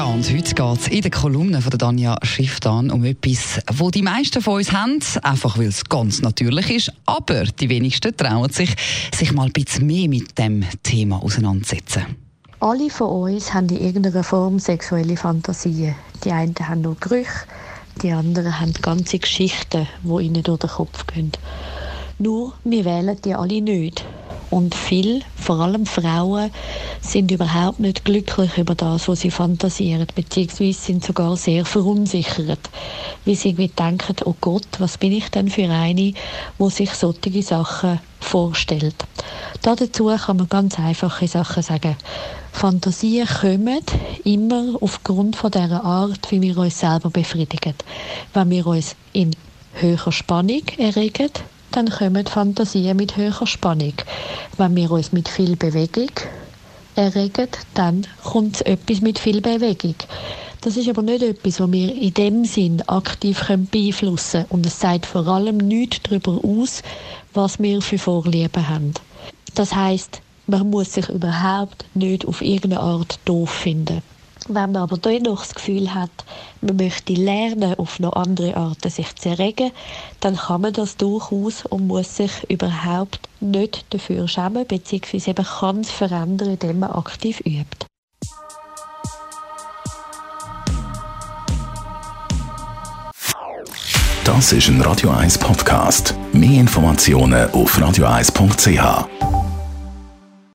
ja, und heute geht es in der Kolumne von der Danja Schifftan um etwas, wo die meisten von uns haben, einfach weil es ganz natürlich ist, aber die wenigsten trauen sich, sich mal ein bisschen mehr mit dem Thema auseinanderzusetzen. Alle von uns haben in irgendeiner Form sexuelle Fantasien. Die einen haben nur Gerüche, die anderen haben ganze Geschichten, die ihnen durch den Kopf gehen. Nur, wir wählen die alle nicht. Und viele, vor allem Frauen, sind überhaupt nicht glücklich über das, was sie fantasieren, beziehungsweise sind sogar sehr verunsichert, wie sie irgendwie denken, oh Gott, was bin ich denn für eine, wo sich solche Sachen vorstellt. dazu kann man ganz einfache Sachen sagen. Fantasien kommen immer aufgrund von der Art, wie wir uns selber befriedigen. Wenn wir uns in höherer Spannung erregen, dann kommen Fantasien mit höherer Spannung. Wenn wir uns mit viel Bewegung erregen, dann kommt etwas mit viel Bewegung. Das ist aber nicht etwas, was wir in dem Sinn aktiv beeinflussen können. Und es sagt vor allem nichts darüber aus, was wir für Vorlieben haben. Das heißt, man muss sich überhaupt nicht auf irgendeine Art doof finden. Wenn man aber dennoch das Gefühl hat, man möchte lernen, auf noch andere Arten sich zu erregen, dann kann man das durchaus und muss sich überhaupt nicht dafür schämen, beziehungsweise eben kann es verändern, indem man aktiv übt. Das ist ein Radio 1 Podcast. Mehr Informationen auf radio1.ch.